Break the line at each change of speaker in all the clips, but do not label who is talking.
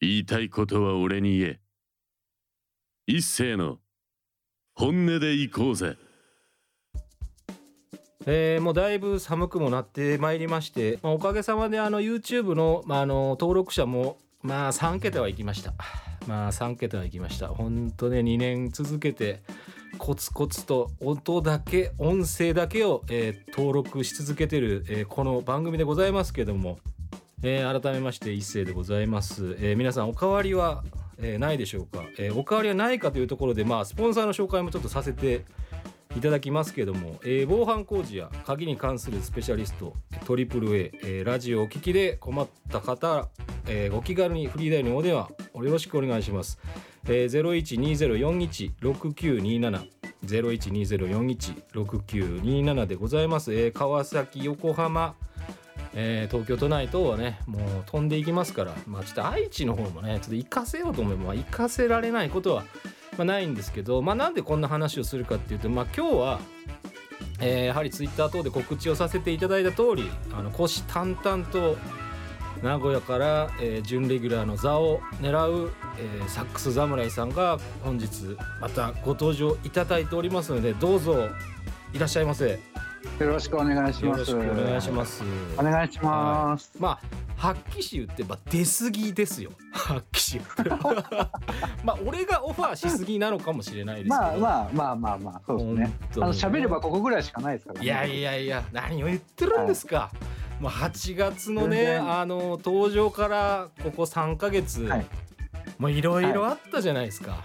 言いたいことは俺に言え。一斉の本音で行こうぜ。
えー、もうだいぶ寒くもなってまいりまして、まあ、おかげさまであの YouTube の,、まあ、あの登録者もまあ3桁はいきました。まあ3桁はいきました。本当ね2年続けてコツコツと音だけ音声だけを、えー、登録し続けてる、えー、この番組でございますけども、えー、改めまして一斉でございます、えー、皆さんおかわりは、えー、ないでしょうか、えー、おかわりはないかというところでまあスポンサーの紹介もちょっとさせていただきますけども、えー、防犯工事や鍵に関するスペシャリストトリプル A、えー、ラジオお聞きで困った方、えー、お気軽にフリーダイヤルのお電話よろしくお願いします、えー、0120416927 0120416927でございます、えー、川崎横浜えー、東京都内等はねもう飛んでいきますからまあちょっと愛知の方もねちょっと行かせようと思えば、まあ、行かせられないことはまあ、ないんですけど、まあ、なんでこんな話をするかっていうと、まあ、今日は、えー、やはりツイッター等で告知をさせていただいた通りあの虎視眈々と名古屋から、えー、準レギュラーの座を狙う、えー、サックス侍さんが本日またご登場いただいておりますのでどうぞいらっしゃいませ。
よろしくお願いします。
お願いします。
お願いします。
はい、まあ発揮士言ってば出過ぎですよ。発揮士まあ俺がオファーしすぎなのかもしれないですけど。
まあまあまあまあまあそうですね。あの喋ればここぐらいしかないですから、ね、
いやいやいや何を言ってるんですか。はい、もう8月のねあの登場からここ3か月、はい、もういろいろあったじゃないですか。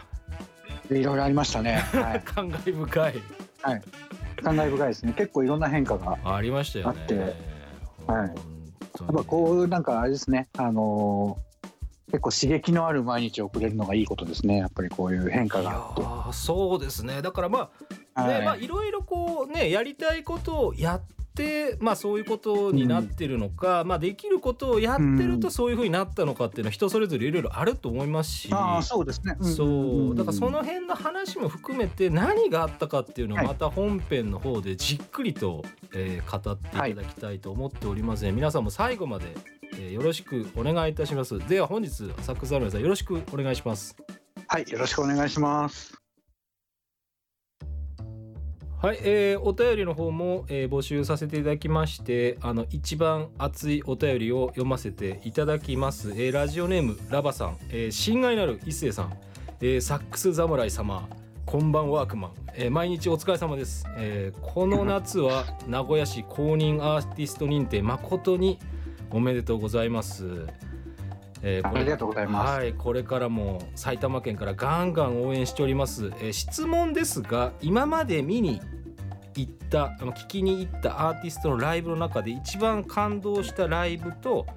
いろいろありましたね。はい、
感慨深い。
はい。感慨深いですね。結構いろんな変化が
ありましたよね。
はい。やっぱこうなんかあれですね。あのー、結構刺激のある毎日を送れるのがいいことですね。やっぱりこういう変化が
あって。そうですね。だからまあね、はい、まあいろいろこうねやりたいことをやっってまあそういうことになってるのか、うん、まあできることをやってるとそういうふうになったのかっていうのは人それぞれいろいろあると思いますし、
あそうですね、
そう。だからその辺の話も含めて何があったかっていうのをまた本編の方でじっくりと、えー、語っていただきたいと思っておりますね、はい、皆さんも最後まで、えー、よろしくお願いいたします。では本日サックスアルメさんよろしくお願いします。
はいよろしくお願いします
はい、えー、お便りの方も、えー、募集させていただきましてあの一番熱いお便りを読ませていただきます、えー、ラジオネームラバさん、えー、親愛なる一星さん、えー、サックス侍様。こんばんワークマン、えー、毎日お疲れ様です、えー、この夏は名古屋市公認アーティスト認定誠におめでとうございます。
えー、ありがとうございます。
はい、これからも埼玉県からガンガン応援しております。えー、質問ですが、今まで見に行ったあの聞きに行ったアーティストのライブの中で一番感動したライブと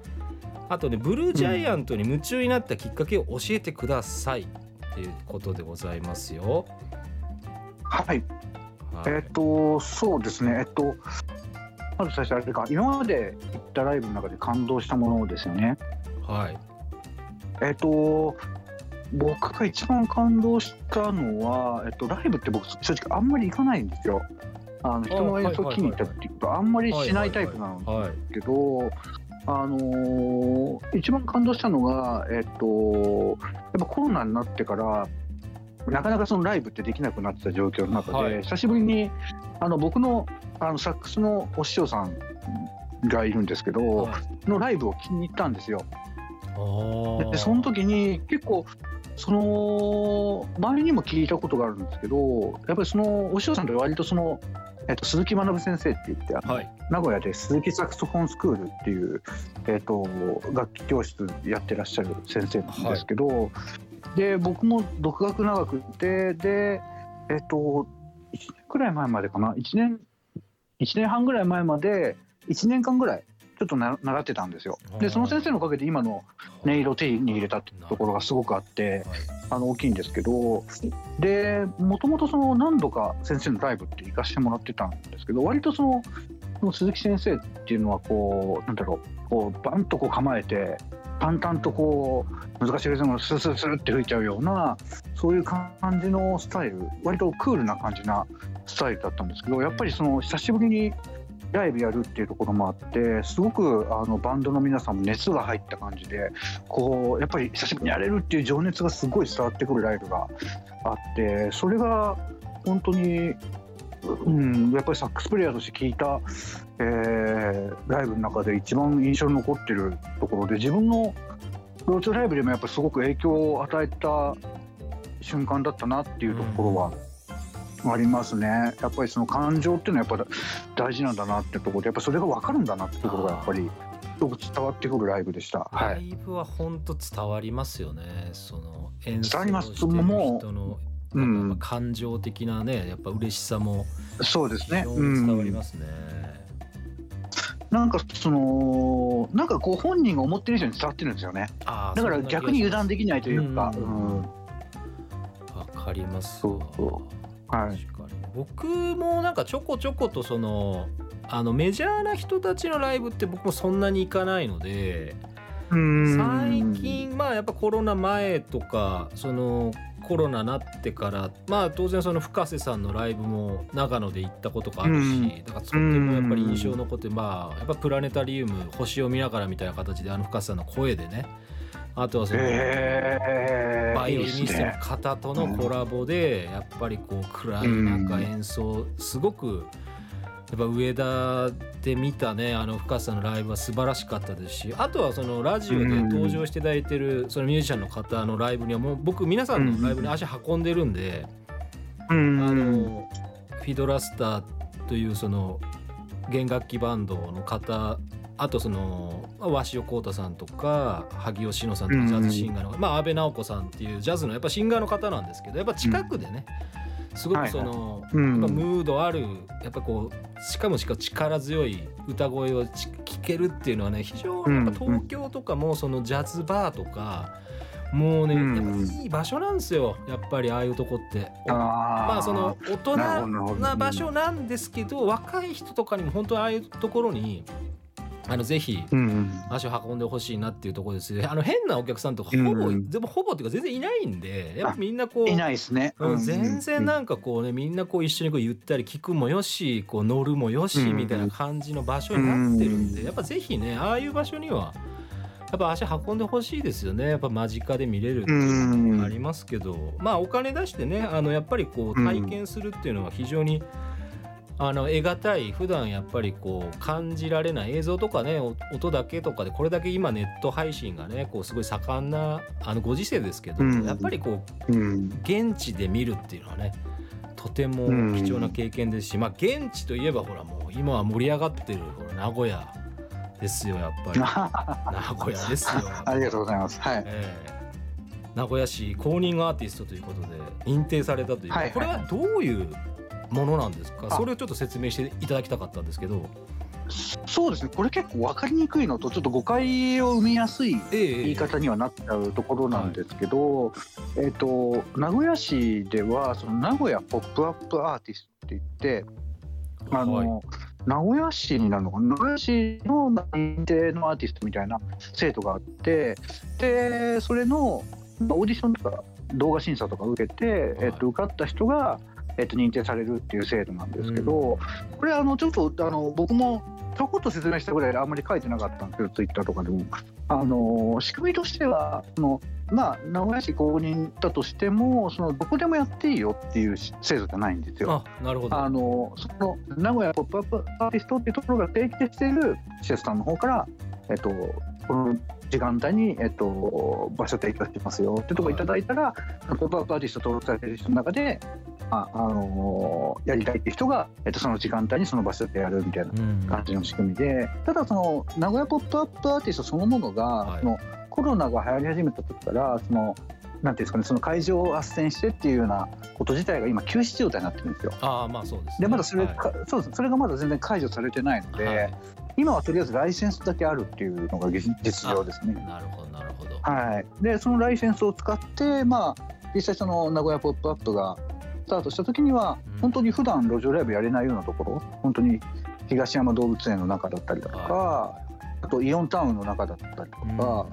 あとねブルージャイアントに夢中になったきっかけを教えてくださいっていうことでございますよ。
はい、はい、えっ、とそうですねえっとまず最初あれか今まで行ったライブの中で感動したものですよね。
はい。
えっと僕が一番感動したのは、えっと、ライブって僕正直あんまり行かないんですよ。あの人の演奏を気に入ったっていうとあんまりしないタイプなんですけど。あのー、一番感動したのが、えっと、やっぱコロナになってからなかなかそのライブってできなくなってた状況の中で、はい、久しぶりにあの僕のあのサックスのお師匠さんがいるんですけど、はい、のライブを気に入ったんですよ。でその時に結構その前にも聞いたことがあるんですけどやっぱりそのお師匠さんって割とその、えっと、鈴木学先生って言って、はい、名古屋で鈴木サクソフォンスクールっていう、えっと、楽器教室やってらっしゃる先生なんですけど、はい、で僕も独学長くてでえっと1年くらい前までかな？1年1年半ぐらい前まで1年間ぐらいちょっと習ってたんですよ。でその先生のおかげで今の音色を手に入れたってところがすごくあって、あの大きいんですけどでもともとその何度か先生のライブって行かしてもらってたんですけど割とその鈴木先生っていうのはこうなんだろうこうバンとこう構えて淡々とこう難しいリズムをスルスルスルって吹いちゃうようなそういう感じのスタイル割とクールな感じなスタイルだったんですけどやっぱりその久しぶりにライブやるっていうところもあってすごくあのバンドの皆さんも熱が入った感じでこうやっぱり久しぶりにやれるっていう情熱がすごい伝わってくるライブがあってそれが本当に、うん、やっぱりサックスプレイヤーとして聞いた、えーライブの中で一番印象に残ってるところで自分のローチョライブでもやっぱりすごく影響を与えた瞬間だったなっていうところはありますね。やっぱりその感情っていうのはやっぱ大事なんだなってところでやっぱそれが分かるんだなってところがやっぱりすごく伝わってくるライブでした。はい、
ライブは本当伝わりますよね。その演奏
伝わります
してる
もう
人の
うん
感情的なね、やっぱ嬉しさも
そうですね。
伝わり
うん
ますね。
なんかそのなんかこう本人が思ってる以上に伝わってるんですよね。だから逆に油断できないというか。
うん
うん
わかりますわ
そうそうはい。
確かに。僕もなんかちょこちょことそのあのメジャーな人たちのライブって僕もそんなに行かないので
うん。
最近まあやっぱコロナ前とかそのコロナなってからまあ当然その深瀬さんのライブも長野で行ったことがあるし、
うん。
だからとてもやっぱり印象残ってまあやっぱプラネタリウム星を見ながらみたいな形であの深瀬さんの声でねあとはその、
えー、
バイオリニストの。方とのコラボでやっぱりこう暗い中演奏すごくやっぱ上田で見たねあの深瀬さんのライブは素晴らしかったですしあとはそのラジオで登場していただいてるそのミュージシャンの方のライブにはもう僕皆さんのライブに足運んでるんであ
うん
のフィドラスターというその弦楽器バンドの方あとその鷲尾浩太さんとか萩尾志乃さんとかジャズシンガーの、まあ阿部直子さんっていうジャズのやっぱシンガーの方なんですけどやっぱ近くでね、すごくその、
うん。
やっぱムードあるやっぱこうしかもしかも力強い歌声をち聞けるっていうのはね非常にやっぱ東京とかもそのジャズバーとかもうね、
うん。
やっぱいい場所なんですよやっぱりああいうとこって。まあその大人
な
場所なんですけど若い人とかにも本当にああいうところにあのぜひ
うん
足を運んでほしいなっていうところですあの変なお客さんとかほぼ、
うん。
でもほぼっていうか全然いないんでやっぱみんなこう
いないですね。
うん、全然なんかこうねみんなこう一緒にこうゆったり聞くもよしこう乗るもよし
うん
みたいな感じの場所になってるんで
うん
やっぱぜひねああいう場所にはやっぱ足運んでほしいですよね。やっぱ間近で見れるっていうのもありますけど。まあお金出してねあのやっぱりこう体験するっていうのは非常にあの得難い普段やっぱりこう感じられない映像とかねお音だけとかでこれだけ今ネット配信がねこうすごい盛んなあのご時世ですけど、
うん。
やっぱりこう
うん。
現地で見るっていうのはねとても貴重な経験ですし、まあ現地といえばほらもう今は盛り上がってるほら名古屋ですよやっぱり。名古屋ですよ、
ありがとうございます。はい。
ええ。名古屋市公認アーティストということで認定されたという、
はいはい。
これはどういうものなんですか？
あ。
それをちょっと説明していただきたかったんですけど。
そうですね。これ結構わかりにくいのとちょっと誤解を生みやすい
ええ
言い方にはなっちゃうところなんですけど、えっ、と名古屋市ではその名古屋ポップアップアーティストって言って、あの、
はい。
名古屋市になるのかな？名古屋市のまあ認定のアーティストみたいな制度があってでそれのまあオーディションとか動画審査とか受けて、えっと受かった人が、えっと認定されるっていう制度なんですけど、これあのちょっとあの僕もちょこっと説明したぐらいであんまり書いてなかったんですけどツイッターとかでも。あの仕組みとしてはそのまあ名古屋市公認だとしてもそのどこでもやっていいよっていう制度じゃないんですよ。
あなるほど。
あのその名古屋ポップアップアーティストっていうところが提携している施設さんの方から、えっと、この時間帯に、えっと、場所提供してますよ。ってところい。ただいたら、ポップアップアーティスト登録されている人の中で、ああのやりたいっていう人が、えっと、その時間帯にその場所でやるみたいな
うん
感じの仕組みでただその名古屋ポップアップアーティストそのものが、
はい。
そのコロナが流行り始めた時からそのなんていうんですかねその会場を斡旋してっていうようなこと自体が今休止状態になってるんですよ。
ああまあそうです、ね、
でまだそれ、
はい。
かそうそれがまだ全然解除されてないので、
はい
今はとりあえずライセンスだけあるっていうのが実実情ですね。
なるほどなるほど。
はい、でそのライセンスを使って、まあ、実際その名古屋ポップアップがスタートした時には、
うん。
本当に普段路上ライブやれないようなところ本当に東山動物園の中だったりだとか、
は
あとイオンタウンの中だったりとか、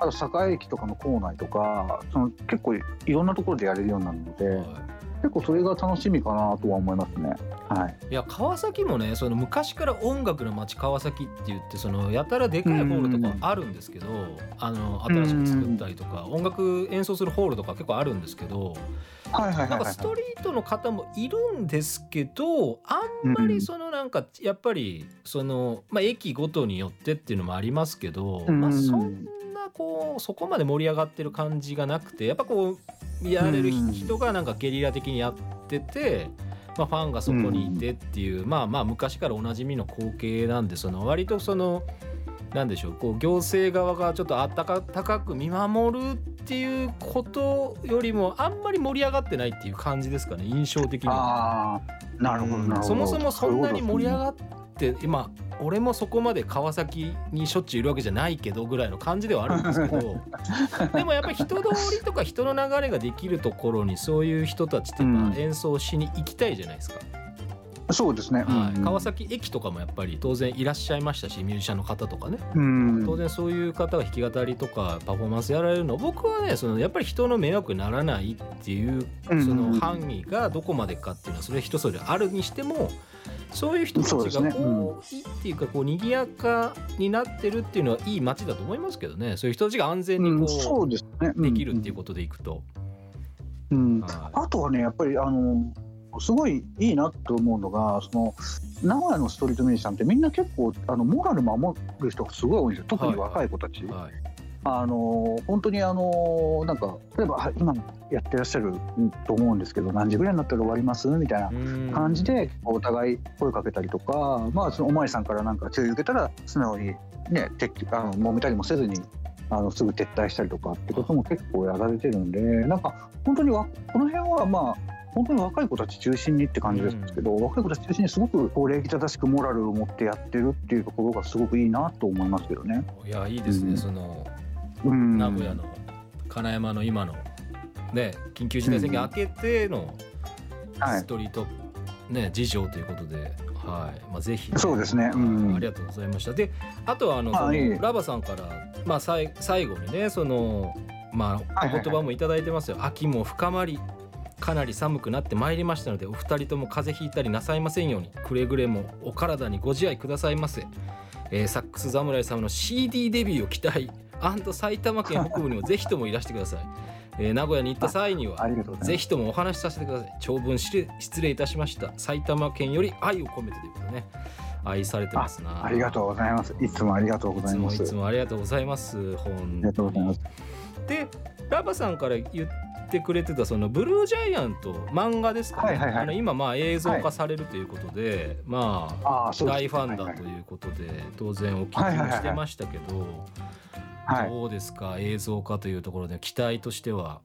あと栄駅とかの構内とかその結構いろんなところでやれるようになるので、
はい
結構それが楽しみかなとは思いますね。はい、
いや川崎もねその昔から音楽の街川崎って言ってそのやたらでかいホールとかあるんですけど、あの新しく作ったりとか、音楽演奏するホールとか結構あるんですけど、
はいはいはい
なんかストリートの方もいるんですけどあんまりそのなんかやっぱりその、まあ、駅ごとによってっていうのもありますけど、まあ、そんこうそこまで盛り上がってる感じがなくてやっぱこうやれる人がなんかゲリラ的にやってて。まあ、ファンがそこにいてっていう、まあまあ昔からおなじみの光景なんでその割とそのなんでしょうこう行政側がちょっとあったか高く見守るっていうことよりもあんまり盛り上がってないっていう感じですかね印象的に
は。なるほどなるほど。
そもそもそんなに盛り上がって今俺もそこまで川崎にしょっちゅういるわけじゃないけどぐらいの感じではあるんですけど でもやっぱり人通りとか人の流れができるところにそういう人たちってまあ演奏しに行きたいじゃないですか。
そうですね、
はい、川崎駅とかもやっぱり当然いらっしゃいましたしミュージシャンの方とかね、
うん、
当然そういう方が弾き語りとかパフォーマンスやられるの。僕はねそのやっぱり人の迷惑にならないっていうその範囲がどこまでかっていうのはそれ人それあるにしてもそういう人たちがこういいっていうかこう賑やかになってるっていうのはいい街だと思いますけどね。そういう人たちが安全にこう,、できるっていうことでいくと。
うん、はい、あとはねやっぱりあのすごいいいなと思うのがその名古屋のストリートミュージシャンってみんな結構あのモラル守る人がすごい多いんですよ。特に若い子たち。はい。はい、あの本当にあのなんか例えば今やってらっしゃると思うんですけど何時ぐらいになったら終わります？みたいな感じでお互い声かけたりとか、まあ、そのお巡りさんからなんか注意受けたら素直に、ね、あの揉めたりもせずにあのすぐ撤退したりとかってことも結構やられてるんでなんか本当にこの辺はまあ本当に若い子たち中心にって感じですけど、うん、若い子たち中心にすごくこう礼儀正しくモラルを持ってやってるっていうところがすごくいいなと思いますけどね。
いやいいですね、うん、その、うん、名古屋の金山の今のね緊急事態宣言明けてのストリート、ね事情ということで。はい。まあ、ぜひ、
ね、そうですね、
うん、ありがとうございました。であとはあのそのラバさんから、まあ、さい最後にねそのまあ、お言葉も頂いてますよ、秋も深まりかなり寒くなってまいりましたのでお二人とも風邪ひいたりなさいませんようにくれぐれもお体にご自愛くださいませ、えー、サックス侍様の CD デビューを期待。埼玉県北部にもぜひともいらしてください、えー、名古屋に行った際にはぜひともお話しさせてください。長文失礼いたしました。埼玉県より愛を込めてということね。愛されてますな。
ありがとうございます。いつもありがとうございます。
いつもありがとうございます。本当に。でラバさんから言っってくれてたそのブルージャイアント漫画ですかね、はいはいはい、あの今まあ映像化されるということで、はい、まあ大ファンだということで当然お聞きもしてましたけど、どうですか映像化というところで期待としては？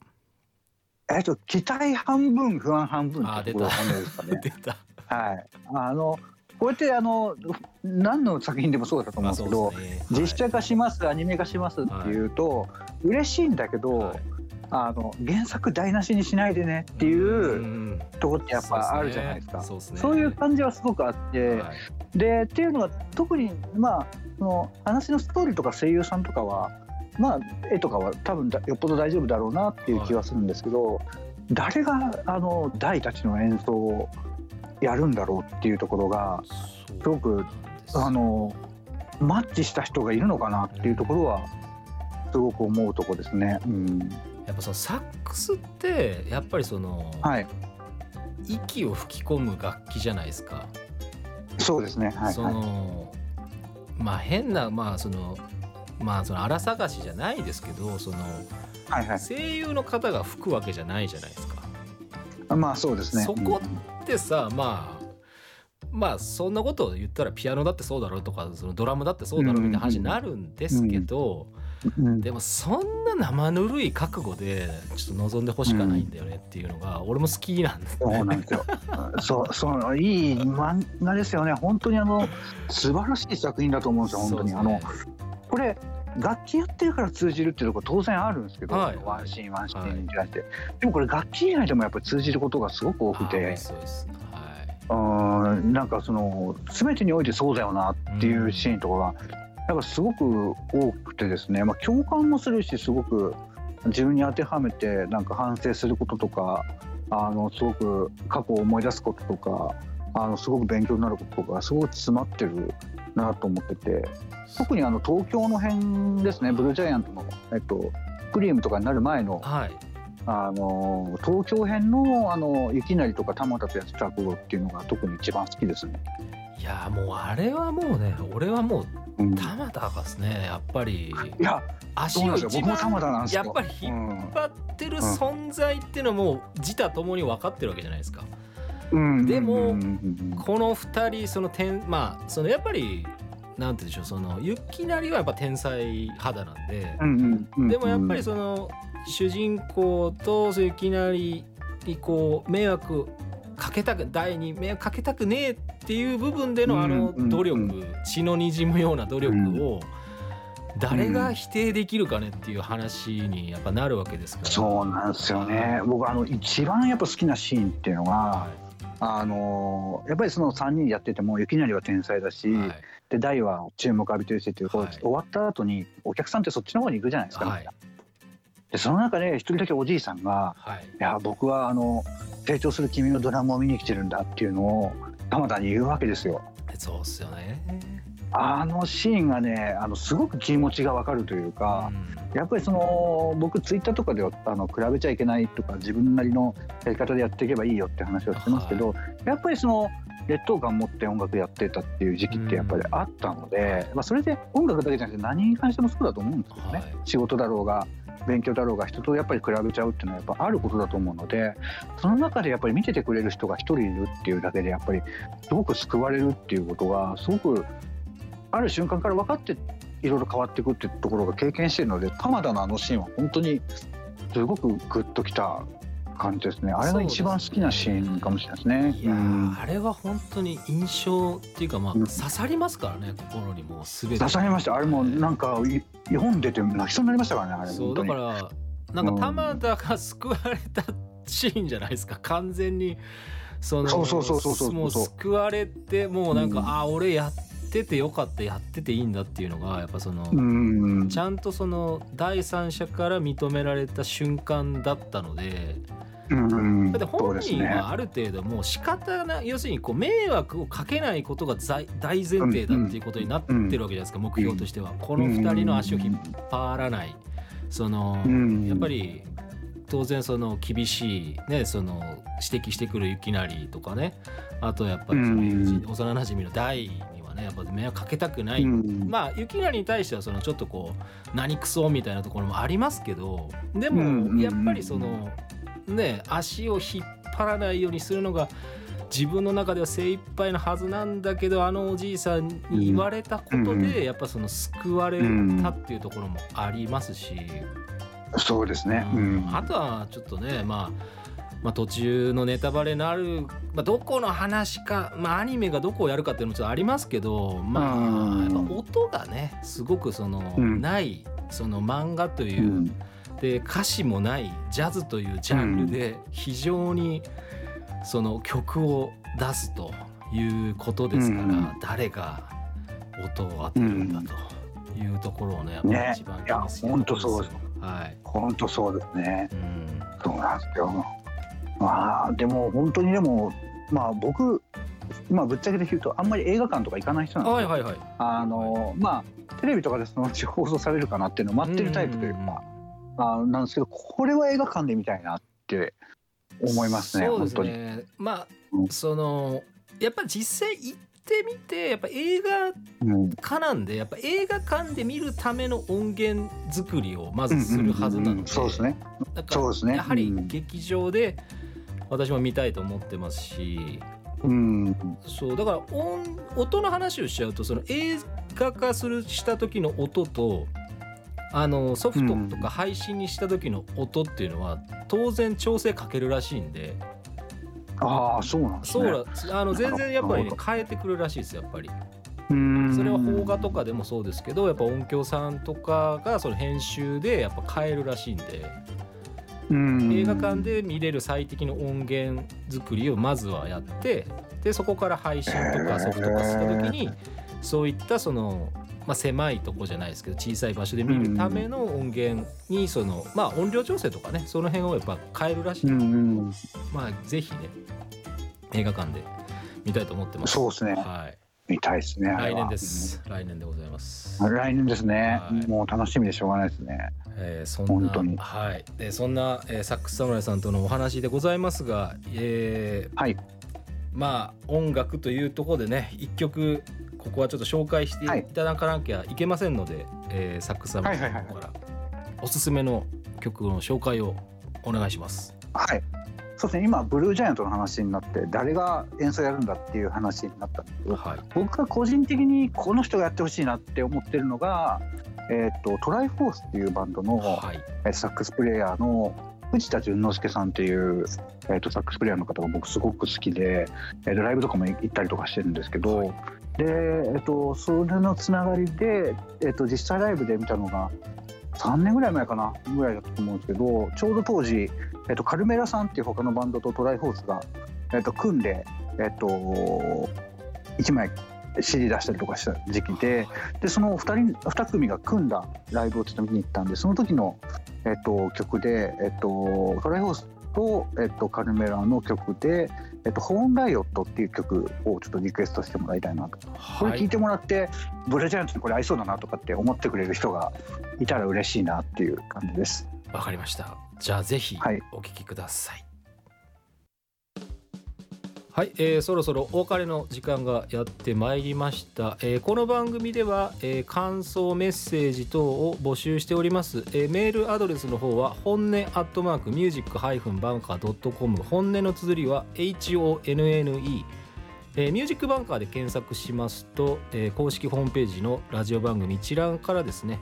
えっと期待半分不安半分ってところですかね。
出た。
はい。あのこうやってあの何の作品でもそうだと思うんですけど、ね。はい、実写化しますアニメ化しますっていうと、はい、嬉しいんだけど、はいあの原作台無しにしないでねっていうところってやっぱあるじゃないですか、そうすね、そういう感じはすごくあって、はい、でっていうのは特にまあその話のストーリーとか声優さんとかはまあ絵とかは多分よっぽど大丈夫だろうなっていう気はするんですけど、はい、誰があの大たちの演奏をやるんだろうっていうところがすごくあのマッチした人がいるのかなっていうところはすごく思うとこですね。うん
やっぱそのサックスってやっぱりその、はい、息を吹き込む楽器じゃないですか。
そうですね、はい、
そのまあ変なまあそのまあその荒探しじゃないですけどその、はいはい、声優の方が吹くわけじゃないじゃないですか。
まあそうですね。
そこってさ、うん、まあまあそんなことを言ったらピアノだってそうだろうとかそのドラムだってそうだろうみたいな話になるんですけど、うんうんでもそんな生ぬるい覚悟でちょっと望んでほしかないんだよねっていうのが、俺も好きなんです、ね、
そうなんですよ。そうそういい漫画ですよね。本当にあの素晴らしい作品だと思うんですよ本当に、ね、あのこれ楽器やってるから通じるっていうところ当然あるんですけど、はい、ワンシーンワンシーンに対して、はい、でもこれ楽器以外でもやっぱり通じることがすごく多くて。そうですはい、なんかその全てにおいてそうだよなっていうシーンとかがやっぱすごく多くてですね、まあ、共感もするしすごく自分に当てはめてなんか反省することとかあのすごく過去を思い出すこととかあのすごく勉強になることとかすごく詰まってるなと思ってて特にあの東京の辺ですねブルージャイアントの、えっと、クリームとかになる前の
はい
あの東京編のあの雪成とか玉田とやってた頃っていうのが特に一番好きですね。
いやもうあれはもうね俺はもう玉田がですねやっぱり。
や
足を一番
田なんですよ。
やっぱり引っ張ってる存在っていうのはもう自他ともに分かってるわけじゃないですか。
うん。
でもこの2人その天まあそのやっぱりなんて言うんでしょうその雪なりはやっぱ天才肌なんで、でもやっぱりその主人公とそういう雪なりにこう迷惑かけたく第に迷惑かけたくねえっていう部分でのあの
うん
努力、
うん
血のにじむような努力を誰が否定できるかねっていう話にやっぱなるわけですから。
そうなんですよね。僕あの一番やっぱ好きなシーンっていうのが、
は
あのやっぱりその3人やってても雪成は天才だし、
いはい。
で大は注目浴びてるしっていう、
はい。
終わった後にお客さんってそっちの方に行くじゃないですか、
はい。
みんなでその中で一人だけおじいさんが
はい「
いや僕はあの成長する君のドラマを見に来てるんだ」っていうのを玉田に言うわけですよ。
そうっすよね。
あのシーンがねあのすごく気持ちがわかるというか、やっぱりその僕ツイッターとかではあの比べちゃいけないとか自分なりのやり方でやっていけばいいよって話をしてますけど、やっぱりその劣等感持って音楽やってたっていう時期ってやっぱりあったので、まあ、それで音楽だけじゃなくて何に関してもそうだと思うんですよね、
はい。
仕事だろうが勉強だろうが人とやっぱり比べちゃうっていうのはやっぱあることだと思うのでその中でやっぱり見ててくれる人が一人いるっていうだけでやっぱりすごく救われるっていうことがすごくある瞬間から分かっていろいろ変わっていくっていうところが経験してるので玉田のあのシーンは本当にすごくグッときた感じですね。あれが一番好きなシーンかもしれないですね。
いやー、
うん。
あれは本当に印象っていうかまあ
うん。
刺さりますからね心にもうすべて。
刺さりました。あれもなんかい読んでて泣きそうになりましたからねあれ
そう
本当に。
だからなんか玉田が救われたシーンじゃないですか。完全にその
そうそうそうそうそう。
もう救われてもうなんか、
うん。
あ俺やっててよかったやってていいんだっていうのがやっぱその、
うん。
ちゃんとその第三者から認められた瞬間だったので
うん
だって本人はある程度もう仕方ない。要するにこう迷惑をかけないことが大大前提だっていうことになってるわけじゃないですか、目標としては、この2人の足を引っ張らない。その、
うん。
やっぱり当然その厳しいねその指摘してくる雪成とかね。あとやっぱり幼なじみの大にはねやっぱ迷惑かけたくない、
うん。
まあ雪成に対してはそのちょっとこう何クソみたいなところもありますけどで
うん
もやっぱりそのね足を引っ張らないようにするのが自分の中では精一杯のはずなんだけどあのおじいさんに言われたこと
うん
でやっぱその救われたっていうところもありますし、
そうですね。
う
うん
ん。あとはちょっとね、まあ、まあ途中のネタバレになる、まあ、どこの話か、まあ、アニメがどこをやるかっていうのもちょっとありますけどま
うん。
あやっぱ音がねすごくその、
うん。
ないその漫画という、
うん。
で歌詞もないジャズというジャンルで非常にその曲を出すということですから、
うん。
誰が音を当てるんだというところをねやっぱ一番気にすると
です。
よはい、
本当そうですね。
うん。
そうなんですよ。まあでも本当にでもまあ僕まあぶっちゃけて言うとあんまり映画館とか行かない人なんで。
はいはいはい。
あのまあテレビとかでそのうち放送されるかなっていうのを待ってるタイプというか、あなんですけどこれは映画館で見たいなって思いますね
そうです
本当に。
ね。まあ、
うん
そのやっぱり実際行ってみてやっぱ映画
うん。
館なんでやっぱ映画館で見るための音源作りをまずするはずなので、
そうですね。
だからやはり
うん。
劇場で私も見たいと思ってますし、
うん。
そうだから音音の話をしちゃうとその映画化するした時の音とあのソフトとか配信にした時の音っていうのは当然調整かけるらしいんで、
ああそうなんですね。
そうだあの全然やっぱり、ね変えてくるらしいですやっぱり。
うん。
それは邦画とかでもそうですけどやっぱ音響さんとかがその編集でやっぱ変えるらしいんで。
うん。
映画館で見れる最適の音源作りをまずはやってでそこから配信とかソフト化した時にそういったそのまあ、狭いとこじゃないですけど小さい場所で見るための音源にその、まあ、音量調整とかねその辺をやっぱ変えるらしい、
うんうん、
まあぜひね映画館で見たいと思ってます。
そうですね。
はい。
見たいですね。
来年です、来年でございます。
うん来年ですね、
はい。
もう楽しみでしょうがないですね。
えーそん
本当に。
なはい。でそんな、えーサックス侍さんとのお話でございますが、えー
はい。
まあ音楽というところでね一曲ここはちょっと紹介していただかなきゃいけませんので、えーサックス侍さんからおすすめの曲の紹介をお願いします。
はい。そうですね。今ブルージャイアントの話になって誰が演奏やるんだっていう話になったんですけど、
はい、
僕が個人的にこの人がやってほしいなって思ってるのが、えっ、とトライフォースっていうバンドの、
はい、
えーサックスプレイヤーの藤田淳之介さんっていう、えー、とサックスプレイヤーの方が僕すごく好きで、えーとライブとかも行ったりとかしてるんですけど、
はい
で、えー、とそれのつながりで、えー、と実際ライブで見たのが3年ぐらい前かなぐらいだったと思うんですけどちょうど当時、えー、とカルメラさんっていう他のバンドとトライフォースが、えー、と組んで、えー、と1枚 CD 出したりとかした時期ででその2人2組が組んだライブをちょっと見に行ったんでその時の、えっと、曲で、えっと、トライフォースと、えっと、カルメラの曲で「えっと、ホーンライオット」っていう曲をちょっとリクエストしてもらいたいなとこれ
はい、
聞いてもらって、ブルージャイアンツにこれ合いそうだなとかって思ってくれる人がいたら嬉しいなっていう感じです。
わかりました。じゃあぜひ
はい
お聞きください。はい、はいえーそろそろお別れの時間がやってまいりました、えーこの番組では、えー感想メッセージ等を募集しております、えーメールアドレスの方は本音アットマークミュージックハイフンバンカードットコム。本音の綴りは HONNE えーミュージックバンカーで検索しますと、えー公式ホームページのラジオ番組一覧からですね、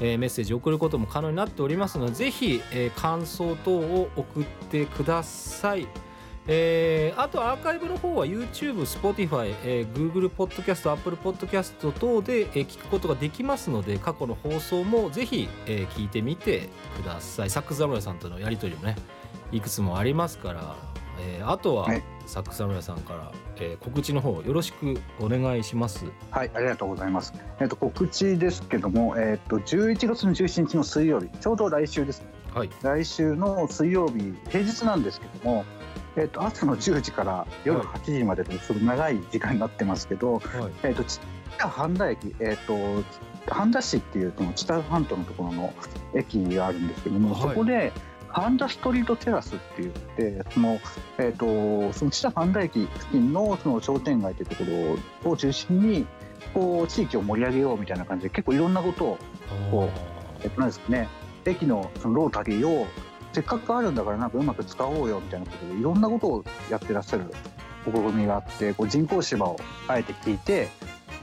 えーメッセージを送ることも可能になっておりますのでぜひ、えー感想等を送ってください。えーあとアーカイブの方は YouTube、Spotify、えー Google Podcast、Apple Podcast 等で、えー聞くことができますので過去の放送もぜひ、えー聞いてみてください。サックス侍さんとのやり取りもねいくつもありますから、えーあとは、
はい
サックス侍さんから、えー告知の方よろしくお願いします。
はい、ありがとうございます。えっ、と告知ですけども、えっ、と11月の17日の水曜日、ちょうど来週ですね。
はい、
来週の水曜日平日なんですけども、えっと朝の10時から夜
はい。
8時までですごく長い時間になってますけど、
はい、
えっと知多半田駅、えっと半田市っていうその知多半島のところの駅があるんですけども、
はい。
そこで半田ストリートテラスって言ってその,、えっとその知多半田駅付近のその商店街というところを中心にこう地域を盛り上げようみたいな感じで結構いろんなことをこえっと、なんですかね、駅のそのロータリーをせっかくあるんだからなんかうまく使おうよみたいなことでいろんなことをやってらっしゃる試みがあってこう人工芝をあえて聞いて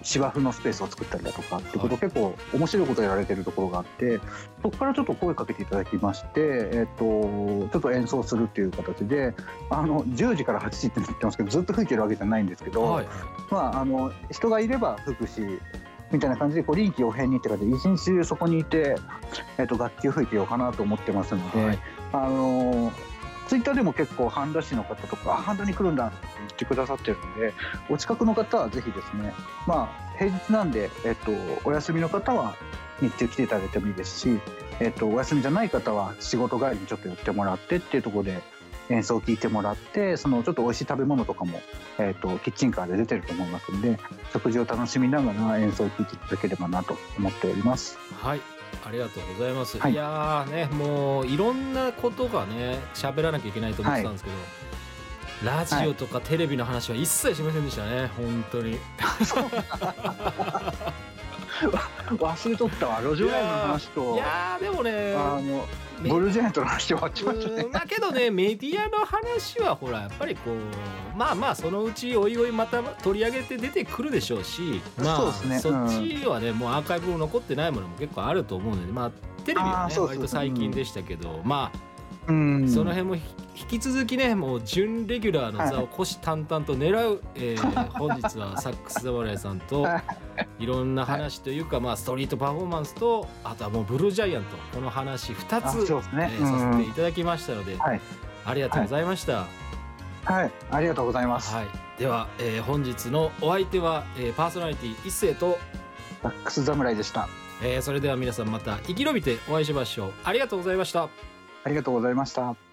芝生のスペースを作ったりだとかってことを結構面白いことをやられてるところがあってそこからちょっと声かけていただきまして、えっと、ちょっと演奏するっていう形であの10時から8時って言ってますけどずっと吹いてるわけじゃないんですけど、
はい、
まあ、あの人がいれば吹くしみたいな感じでこう臨機応変にって感じで一日中そこにいて、えっと楽器を吹いてようかなと思ってますので、
はい。
あのツイッターでも結構半田市の方とか「あ半田に来るんだ」って言ってくださってるのでお近くの方はぜひですねまあ平日なんで、えっと、お休みの方は日中来ていただいてもいいですし、えっと、お休みじゃない方は仕事帰りにちょっと寄ってもらってっていうところで演奏を聞いてもらってそのちょっと美味しい食べ物とかも、えっと、キッチンカーで出てると思いますので食事を楽しみながら演奏を聴いていただければなと思っております。
はい、ありがとうございます。
はい
い、やーね、もういろんなことがね、喋らなきゃいけないと思ってたんですけど。ラジオとかテレビの話は一切しませんでしたね、本当に。
忘れとったわ路上ライブの話と
いやーでもね、
あの
め
ブルージャイアントの話終わっちましたね。
けどねメディアの話はほらやっぱりこうまあまあそのうちおいおいまた取り上げて出てくるでしょうしまあ
そね。
そっちはねもうアーカイブも残ってないものも結構あると思うのでまあテレビはね割と最近でしたけど、まあ
うん
その辺も引き続きねもう準レギュラーの座を虎視眈々と狙う、はい、えー、本日はサックス侍さんと
い
ろんな話というか、はい、まあ、ストリートパフォーマンスとあとはもうブルージャイアントこの話2つ、
ね
えー、させていただきましたので、
はい、
ありがとうございました。
はい、ありがとうございます。
はい、では、えー、本日のお相手は、えー、パーソナリティ一斉と
サックス侍でした。
えー、それでは皆さんまた生き延びてお会いしましょう。ありがとうございました。
ありがとうございました。